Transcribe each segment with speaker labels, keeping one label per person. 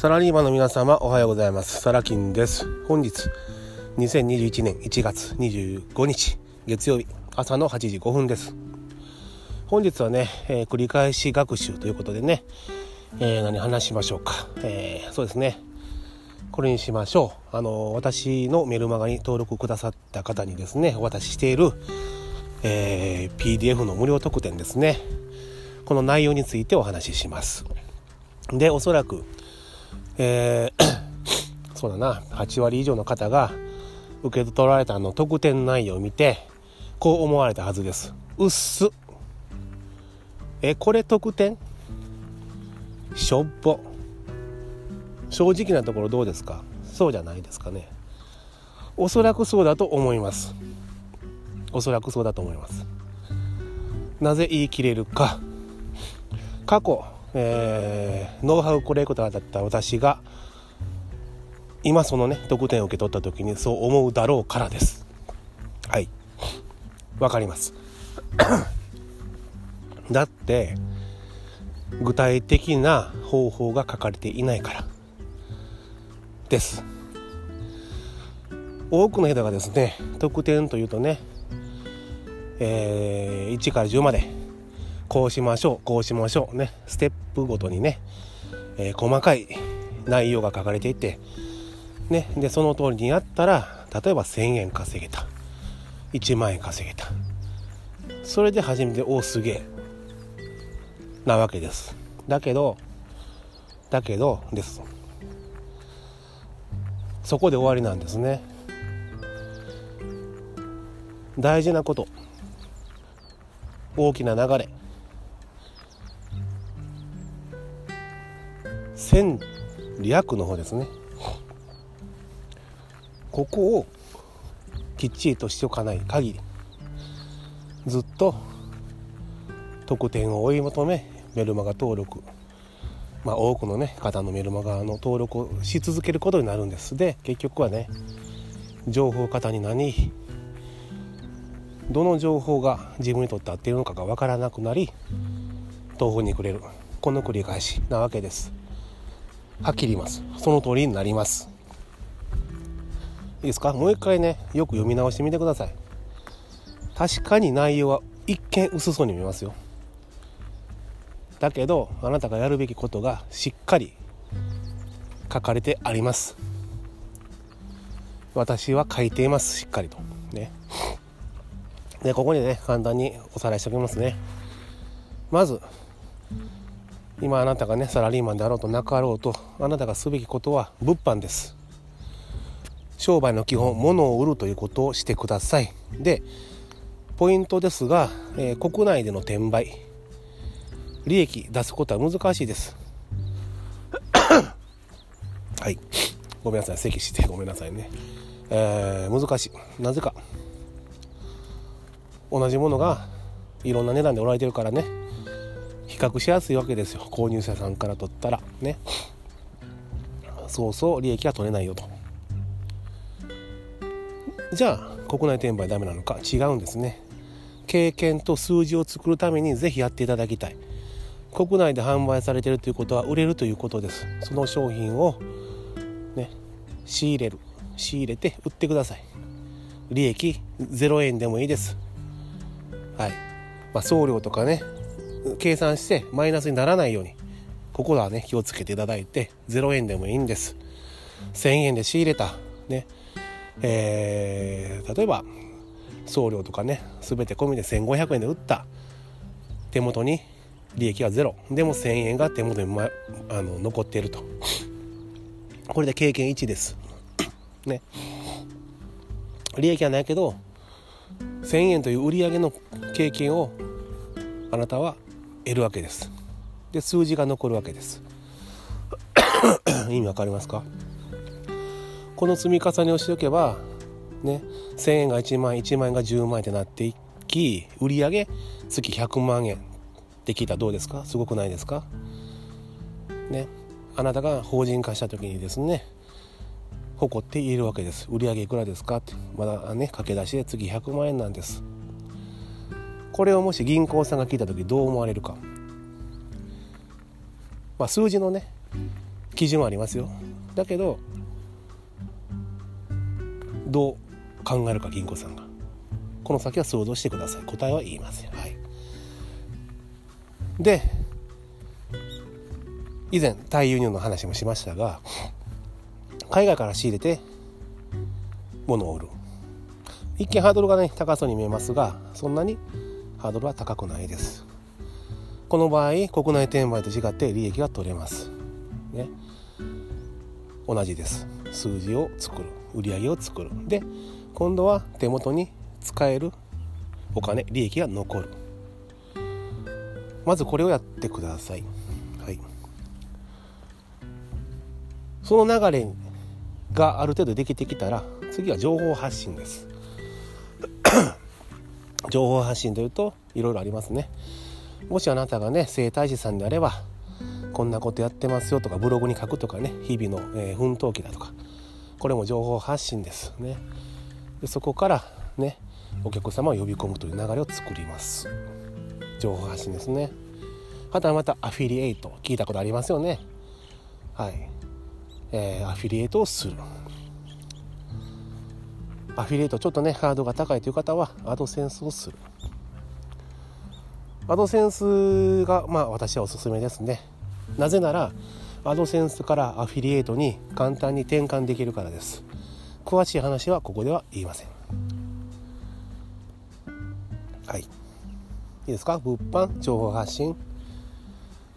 Speaker 1: サラリーマンの皆様おはようございます。サラキンです。本日2021年1月25日月曜日朝の8時5分です。本日はね、えー、繰り返し学習ということでね、えー、何話しましょうか、えー、そうですね。これにしましょう。あの私のメルマガに登録くださった方にですねお渡ししている、え PDF の無料特典ですね。この内容についてお話しします。でおそらくえー、そうだな。8割以上の方が受け取られたの特典内容を見てこう思われたはずです。うっすえこれ特典？しょっぽ。正直なところどうですか？そうじゃないですかね。おそらくそうだと思います。おそらくそうだと思います。なぜ言い切れるか。過去。えー、ノウハウコレクターだった私が今そのね特典を受け取った時にそう思うだろうからです。はい。わかります。だって具体的な方法が書かれていないから。です。多くの人がですね特典というとね、えー、1から10までこうしましょうこうしましょうねステップごとにね、えー、細かい内容が書かれていてねでその通りにやったら例えば1,000円稼げた1万円稼げた。それで初めておおすげえなわけです。だけどだけどです。そこで終わりなんですね。大事なこと。大きな流れ。戦略の方ですね。ここをきっちりとしておかない限りずっと得点を追い求めメルマガ登録。まあ多くのね方のメルマガの登録をし続けることになるんです。で結局はね情報型になりどの情報が自分にとって合っているのかが分からなくなり豆腐にくれる。この繰り返しなわけです。はっきり言います。その通りになります。いいですか？もう一回ねよく読み直してみてください。確かに内容は一見薄そうに見えますよ。だけどあなたがやるべきことがしっかり書かれてあります。私は書いていますしっかりと。ね。でここにね簡単におさらいしておきますね。まず今あなたがねサラリーマンであろうとなかろうとあなたがすべきことは物販です。商売の基本物を売るということをしてください。でポイントですが、えー、国内での転売。利益出すことは難しいです。はい。ごめんなさい咳してごめんなさいね。えー、難しい。なぜか。同じものがいろんな値段で売られてるからね。較しやすいわけですよ。購入者さんから取ったら。ね。そうそう利益が取れないよと。じゃあ国内転売ダメなのか？違うんですね。経験と数字を作るためにぜひやっていただきたい。国内で販売されてるということは売れるということです。その商品をね仕入れる。仕入れて売ってください。利益0円でもいいです。はい。まあ送料とかね。計算してマイナスにならないようにここはね気をつけていただいて0円でもいいんです。1000円で仕入れたね。えー、例えば送料とかね全て込みで1500円で売った手元に利益はゼロ。でも1000円が手元に、ま、あの残っていると。これで経験1です。ね。利益はないけど1000円という売り上げの経験をあなたは得るわけです。で数字が残るわけです。意味わかりますか？この積み重ねをしておけばね1000円が1万円1万円が10万円ってなっていき売上月100万円って聞いたらどうですか？すごくないですか？ねあなたが法人化した時にですね誇って言えるわけです。売上いくらですか？ってまだね駆け出しで次100万円なんです。これをもし銀行さんが聞いた時どう思われるか、まあ、数字のね基準はありますよ。だけどどう考えるか銀行さんが。この先は想像してください。答えは言いませんはい。で以前対輸入の話もしましたが海外から仕入れて物を売る。一見ハードルがね高そうに見えますがそんなにハードルは高くないです。この場合国内転売と違って利益が取れます。ね。同じです。数字を作る。売り上げを作る。で今度は手元に使える。お金利益が残る。まずこれをやってください。はい。その流れがある程度できてきたら次は情報発信です。情報発信というといろいろありますね。もしあなたがね整体師さんであればこんなことやってますよとかブログに書くとかね日々の、えー、奮闘記だとかこれも情報発信ですね。でそこからねお客様を呼び込むという流れを作ります。情報発信ですね。はたまたアフィリエイト聞いたことありますよね。はい、えー、アフィリエイトをする。アフィリエイトちょっとねハードが高いという方はアドセンスをする。アドセンスがまあ私はおすすめですね。なぜならアドセンスからアフィリエイトに簡単に転換できるからです。詳しい話はここでは言いません。はい。いいですか？物販情報発信。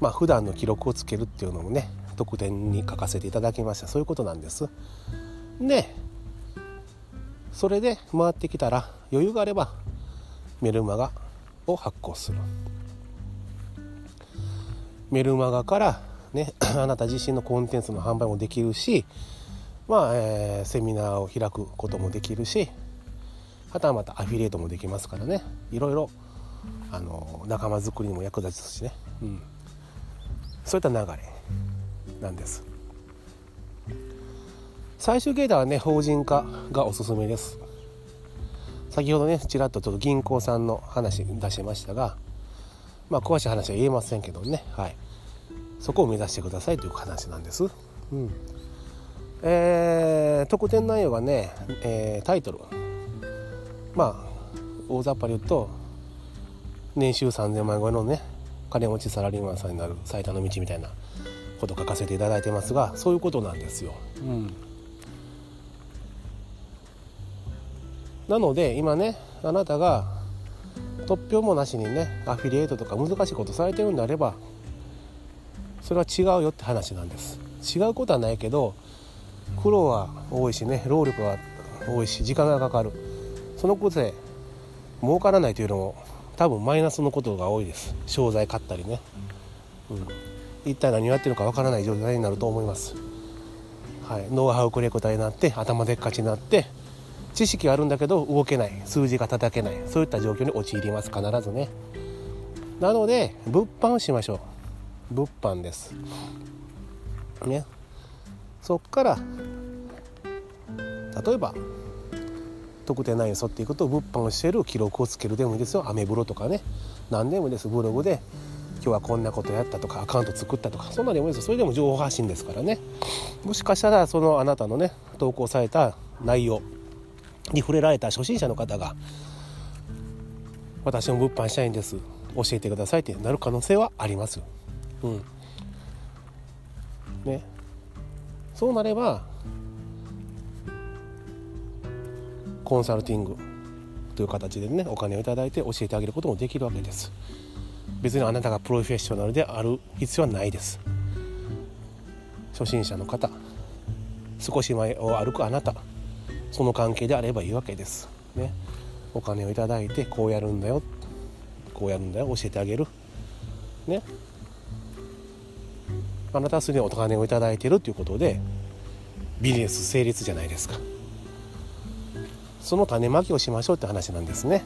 Speaker 1: まあ普段の記録をつけるっていうのもね特典に書かせていただきました。そういうことなんです。でそれで回ってきたら余裕があればメルマガを発行する。メルマガからね あなた自身のコンテンツの販売もできるしまあ、えー、セミナーを開くこともできるしはたまたアフィリエイトもできますからね。いろいろあの仲間づくりにも役立つしね、うん、そういった流れなんです。最終形態はね法人化がおすすめです。先ほどねちらっとちょっと銀行さんの話出しましたがまあ詳しい話は言えませんけどね。はい。そこを目指してくださいという話なんです。うん。えー、特典内容がね、えー、タイトル。まあ大雑把に言うと年収3000万円超えのね金持ちサラリーマンさんになる最多の道みたいなこと書かせていただいてますがそういうことなんですよ。うん、なので今ねあなたが突拍もなしにねアフィリエイトとか難しいことされてるんであればそれは違うよって話なんです。違うことはないけど苦労は多いしね労力は多いし時間がかかる。そのことで儲からないというのも多分マイナスのことが多いです。商材買ったりね、うん、一体何をやってるかわからない状態になると思います、はい、ノウハウクレコタになって頭でっかちになって知識はあるんだけど動けない。数字が叩けない。そういった状況に陥ります。必ずね。なので物販しましょう。物販です。ね。そっから例えば特定内容に沿っていくと物販をしている記録をつけるでもいいですよ。アメブロとかね。何でもいいです。ブログで今日はこんなことやったとかアカウント作ったとかそんなでもいいです。それでも情報発信ですからね。もしかしたらそのあなたのね投稿された内容に触れられた初心者の方が私も物販したいんです。教えてくださいってなる可能性はあります。うん。ね。そうなればコンサルティングという形でねお金を頂いて教えてあげることもできるわけです。別にあなたがプロフェッショナルである必要はないです。初心者の方少し前を歩くあなた。その関係であればいいわけです。ね。お金を頂いてこうやるんだよ。こうやるんだよ。教えてあげる。ね。あなたはすでにお金を頂いてるということでビジネス成立じゃないですか。その種まきをしましょうって話なんですね。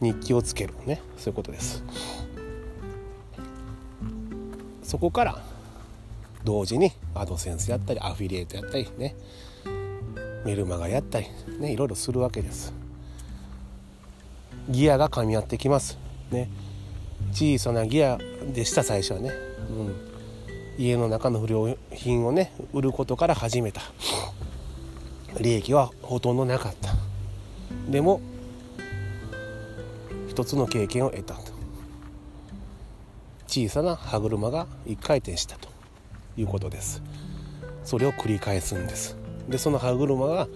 Speaker 1: 日記をつける。ね。そういうことです。そこから同時にアドセンスやったりアフィリエイトやったりねメルマガやったりねいろいろするわけです。ギアが噛み合ってきます。ね。小さなギアでした最初はね、うん、家の中の不良品をね売ることから始めた。利益はほとんどなかった。でも一つの経験を得たと。小さな歯車が一回転したと。いうことです。それを繰り返すんです。でその歯車が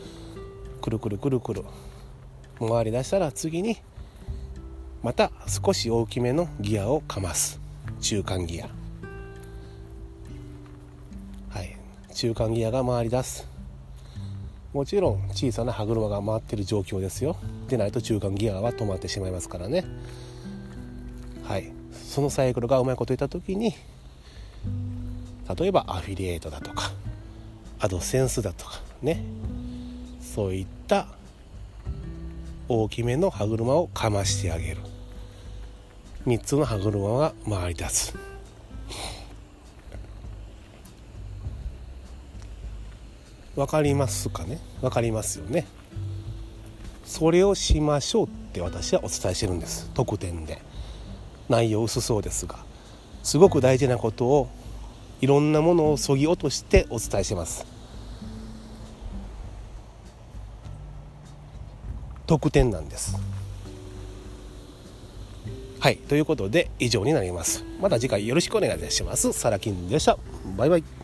Speaker 1: くるくるくるくる回り出したら次にまた少し大きめのギアをかます。中間ギア。はい。中間ギアが回り出す。もちろん小さな歯車が回ってる状況ですよ。でないと中間ギアは止まってしまいますからね。はい。そのサイクルがうまいこと言った時に例えばアフィリエイトだとかアドセンスだとかね。そういった大きめの歯車をかましてあげる。3つの歯車が回り出す。分かりますかね？分かりますよね。それをしましょうって私はお伝えしてるんです。特典で。内容薄そうですが。すごく大事なことをいろんなものをそぎ落としてお伝えします。特典なんです。はいということで以上になります。また次回よろしくお願いいたします。サラキンでした。バイバイ。